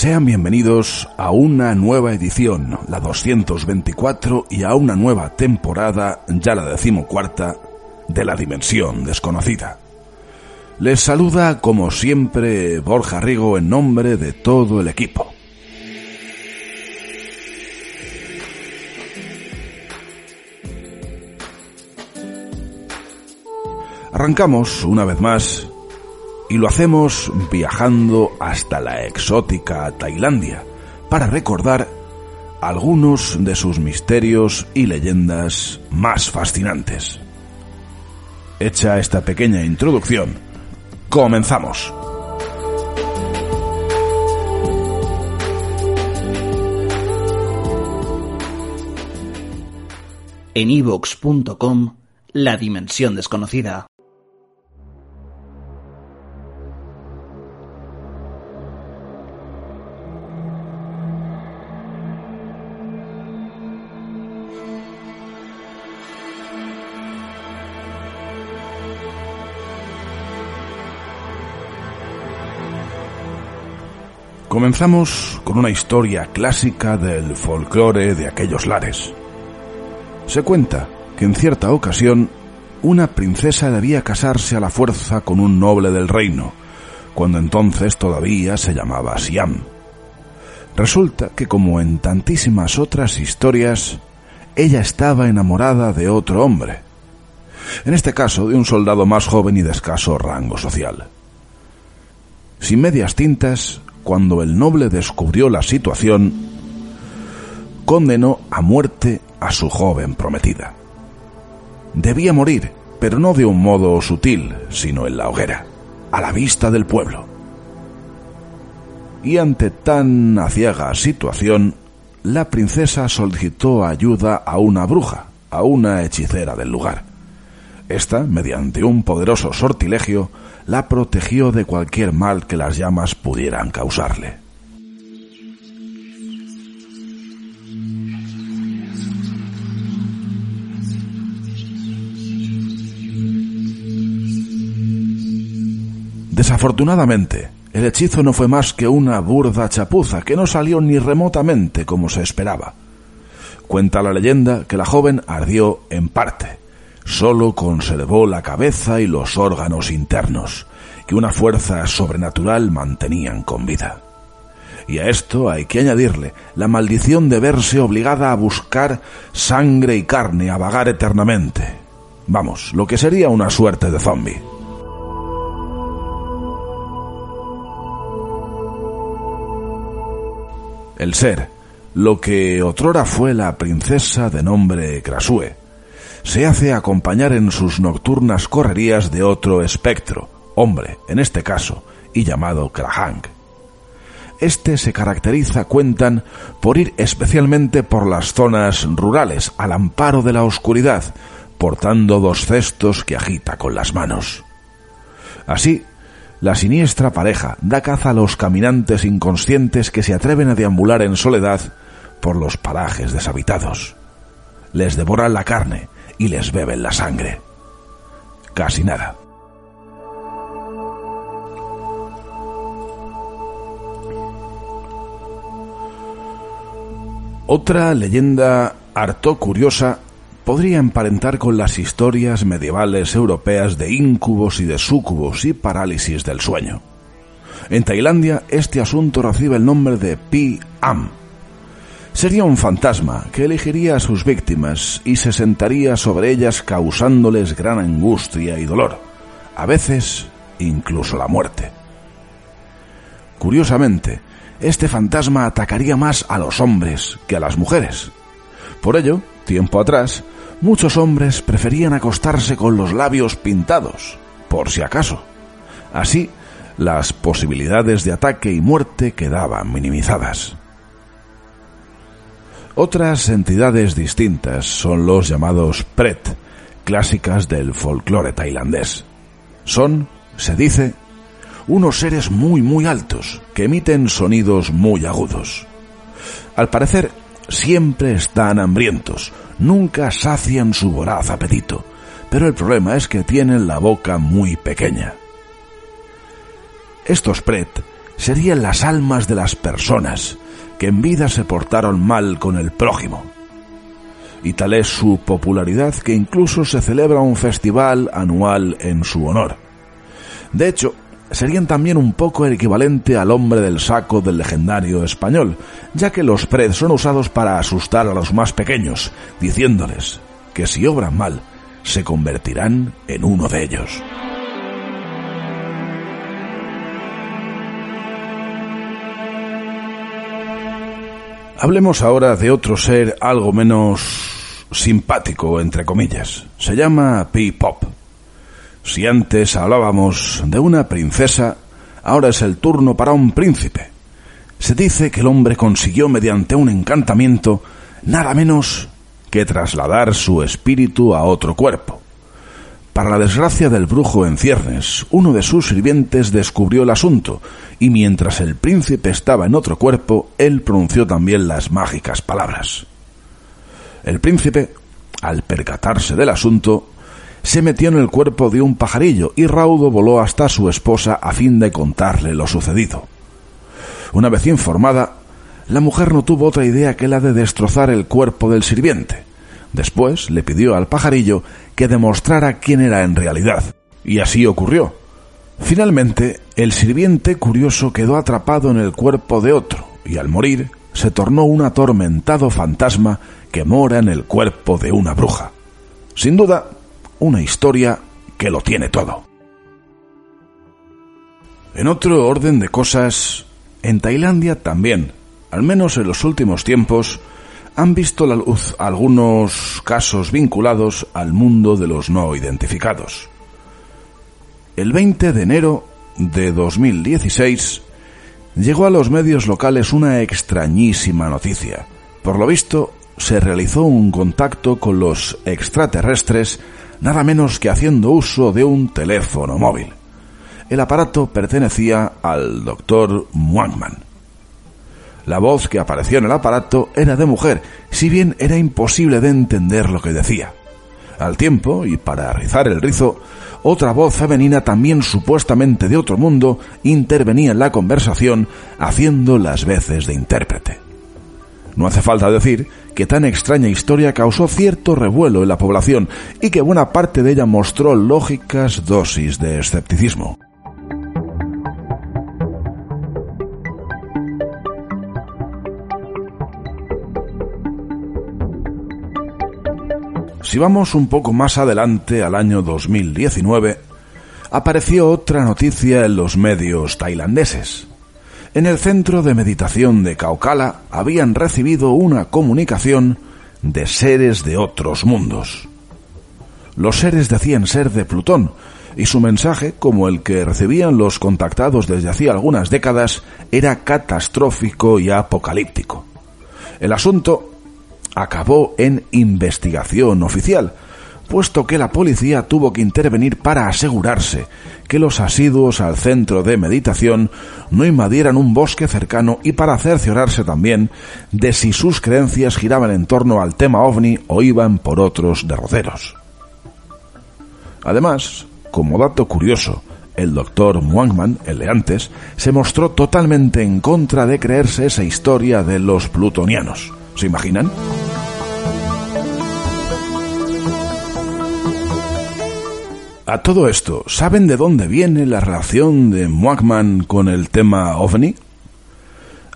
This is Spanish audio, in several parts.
Sean bienvenidos a una nueva edición, la 224, y a una nueva temporada, ya la decimocuarta, de la Dimensión Desconocida. Les saluda, como siempre, Borja Rigo en nombre de todo el equipo. Arrancamos una vez más y lo hacemos viajando hasta la exótica Tailandia para recordar algunos de sus misterios y leyendas más fascinantes. Hecha esta pequeña introducción, comenzamos. En ivox.com, La Dimensión Desconocida. Comenzamos con una historia clásica del folclore de aquellos lares. Se cuenta que en cierta ocasión una princesa debía casarse a la fuerza con un noble del reino, cuando entonces todavía se llamaba Siam. Resulta que como en tantísimas otras historias, ella estaba enamorada de otro hombre, en este caso de un soldado más joven y de escaso rango social. Sin medias tintas, cuando el noble descubrió la situación, condenó a muerte a su joven prometida. Debía morir, pero no de un modo sutil, sino en la hoguera, a la vista del pueblo. Y ante tan aciaga situación, la princesa solicitó ayuda a una bruja, a una hechicera del lugar. Esta, mediante un poderoso sortilegio, la protegió de cualquier mal que las llamas pudieran causarle. Desafortunadamente, el hechizo no fue más que una burda chapuza que no salió ni remotamente como se esperaba. Cuenta la leyenda que la joven ardió en parte, Solo conservó la cabeza y los órganos internos, que una fuerza sobrenatural mantenían con vida. Y a esto hay que añadirle la maldición de verse obligada a buscar sangre y carne a vagar eternamente. Vamos, lo que sería una suerte de zombie. El ser, lo que otrora fue la princesa de nombre Krasue, se hace acompañar en sus nocturnas correrías de otro espectro, hombre, en este caso, y llamado Krahang. Este se caracteriza, cuentan, por ir especialmente por las zonas rurales, al amparo de la oscuridad, portando dos cestos que agita con las manos. Así, la siniestra pareja da caza a los caminantes inconscientes que se atreven a deambular en soledad por los parajes deshabitados. Les devoran la carne, y les beben la sangre. Casi nada. Otra leyenda harto curiosa podría emparentar con las historias medievales europeas de íncubos y de súcubos y parálisis del sueño. En Tailandia este asunto recibe el nombre de Pi Am, Sería un fantasma que elegiría a sus víctimas y se sentaría sobre ellas causándoles gran angustia y dolor, a veces incluso la muerte. Curiosamente, este fantasma atacaría más a los hombres que a las mujeres. Por ello, tiempo atrás, muchos hombres preferían acostarse con los labios pintados, por si acaso. Así, las posibilidades de ataque y muerte quedaban minimizadas. Otras entidades distintas son los llamados Pret, clásicas del folclore tailandés. Son, se dice, unos seres muy muy altos que emiten sonidos muy agudos. Al parecer, siempre están hambrientos, nunca sacian su voraz apetito, pero el problema es que tienen la boca muy pequeña. Estos Pret serían las almas de las personas que en vida se portaron mal con el prójimo. Y tal es su popularidad que incluso se celebra un festival anual en su honor. De hecho, serían también un poco el equivalente al hombre del saco del legendario español, ya que los pred son usados para asustar a los más pequeños, diciéndoles que si obran mal, se convertirán en uno de ellos. Hablemos ahora de otro ser algo menos simpático, entre comillas. Se llama P-Pop. Si antes hablábamos de una princesa, ahora es el turno para un príncipe. Se dice que el hombre consiguió mediante un encantamiento nada menos que trasladar su espíritu a otro cuerpo. Para la desgracia del brujo en ciernes, uno de sus sirvientes descubrió el asunto, y mientras el príncipe estaba en otro cuerpo, él pronunció también las mágicas palabras. El príncipe, al percatarse del asunto, se metió en el cuerpo de un pajarillo y raudo voló hasta su esposa a fin de contarle lo sucedido. Una vez informada, la mujer no tuvo otra idea que la de destrozar el cuerpo del sirviente. Después le pidió al pajarillo que demostrara quién era en realidad, y así ocurrió. Finalmente, el sirviente curioso quedó atrapado en el cuerpo de otro, y al morir se tornó un atormentado fantasma que mora en el cuerpo de una bruja. Sin duda, una historia que lo tiene todo. En otro orden de cosas, en Tailandia también, al menos en los últimos tiempos, han visto la luz algunos casos vinculados al mundo de los no identificados. El 20 de enero de 2016 llegó a los medios locales una extrañísima noticia. Por lo visto, se realizó un contacto con los extraterrestres nada menos que haciendo uso de un teléfono móvil. El aparato pertenecía al doctor Muangman. La voz que apareció en el aparato era de mujer, si bien era imposible de entender lo que decía. Al tiempo, y para rizar el rizo, otra voz femenina también supuestamente de otro mundo intervenía en la conversación haciendo las veces de intérprete. No hace falta decir que tan extraña historia causó cierto revuelo en la población y que buena parte de ella mostró lógicas dosis de escepticismo. Si vamos un poco más adelante al año 2019, apareció otra noticia en los medios tailandeses. En el centro de meditación de Kaukala habían recibido una comunicación de seres de otros mundos. Los seres decían ser de Plutón, y su mensaje, como el que recibían los contactados desde hacía algunas décadas, era catastrófico y apocalíptico. El asunto acabó en investigación oficial, puesto que la policía tuvo que intervenir para asegurarse que los asiduos al centro de meditación no invadieran un bosque cercano y para cerciorarse también de si sus creencias giraban en torno al tema ovni o iban por otros derroteros. Además, como dato curioso, el doctor Muangman, el de antes, se mostró totalmente en contra de creerse esa historia de los plutonianos. ¿Se imaginan? A todo esto, ¿saben de dónde viene la relación de Muagman con el tema ovni?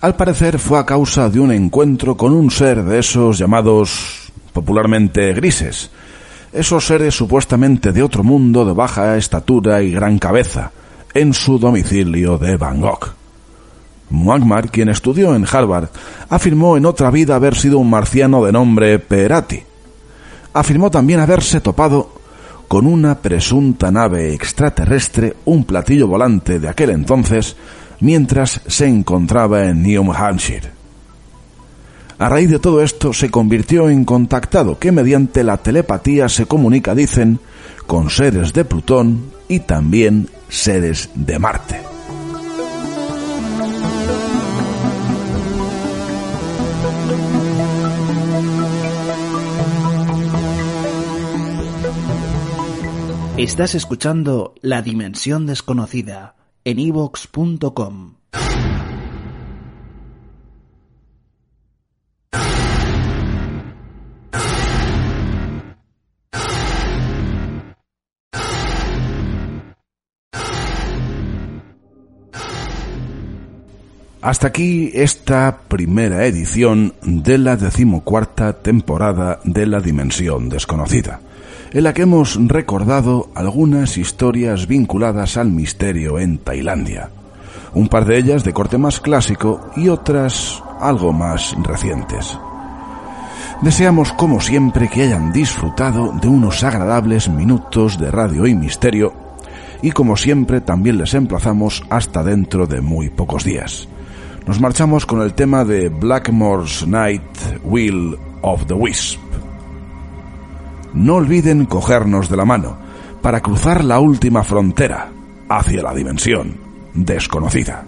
Al parecer fue a causa de un encuentro con un ser de esos llamados popularmente grises, esos seres supuestamente de otro mundo de baja estatura y gran cabeza, en su domicilio de Bangkok. Muagmar, quien estudió en Harvard, afirmó en otra vida haber sido un marciano de nombre Perati. afirmó también haberse topado con una presunta nave extraterrestre, un platillo volante de aquel entonces, mientras se encontraba en New Hampshire. A raíz de todo esto se convirtió en contactado que mediante la telepatía se comunica, dicen, con seres de Plutón y también seres de Marte. Estás escuchando La Dimensión Desconocida en evox.com. Hasta aquí esta primera edición de la decimocuarta temporada de La Dimensión Desconocida, en la que hemos recordado algunas historias vinculadas al misterio en Tailandia, un par de ellas de corte más clásico y otras algo más recientes. Deseamos, como siempre, que hayan disfrutado de unos agradables minutos de radio y misterio y como siempre también les emplazamos hasta dentro de muy pocos días. Nos marchamos con el tema de Blackmore's Night Will of the Wisp. No olviden cogernos de la mano para cruzar la última frontera hacia la dimensión desconocida.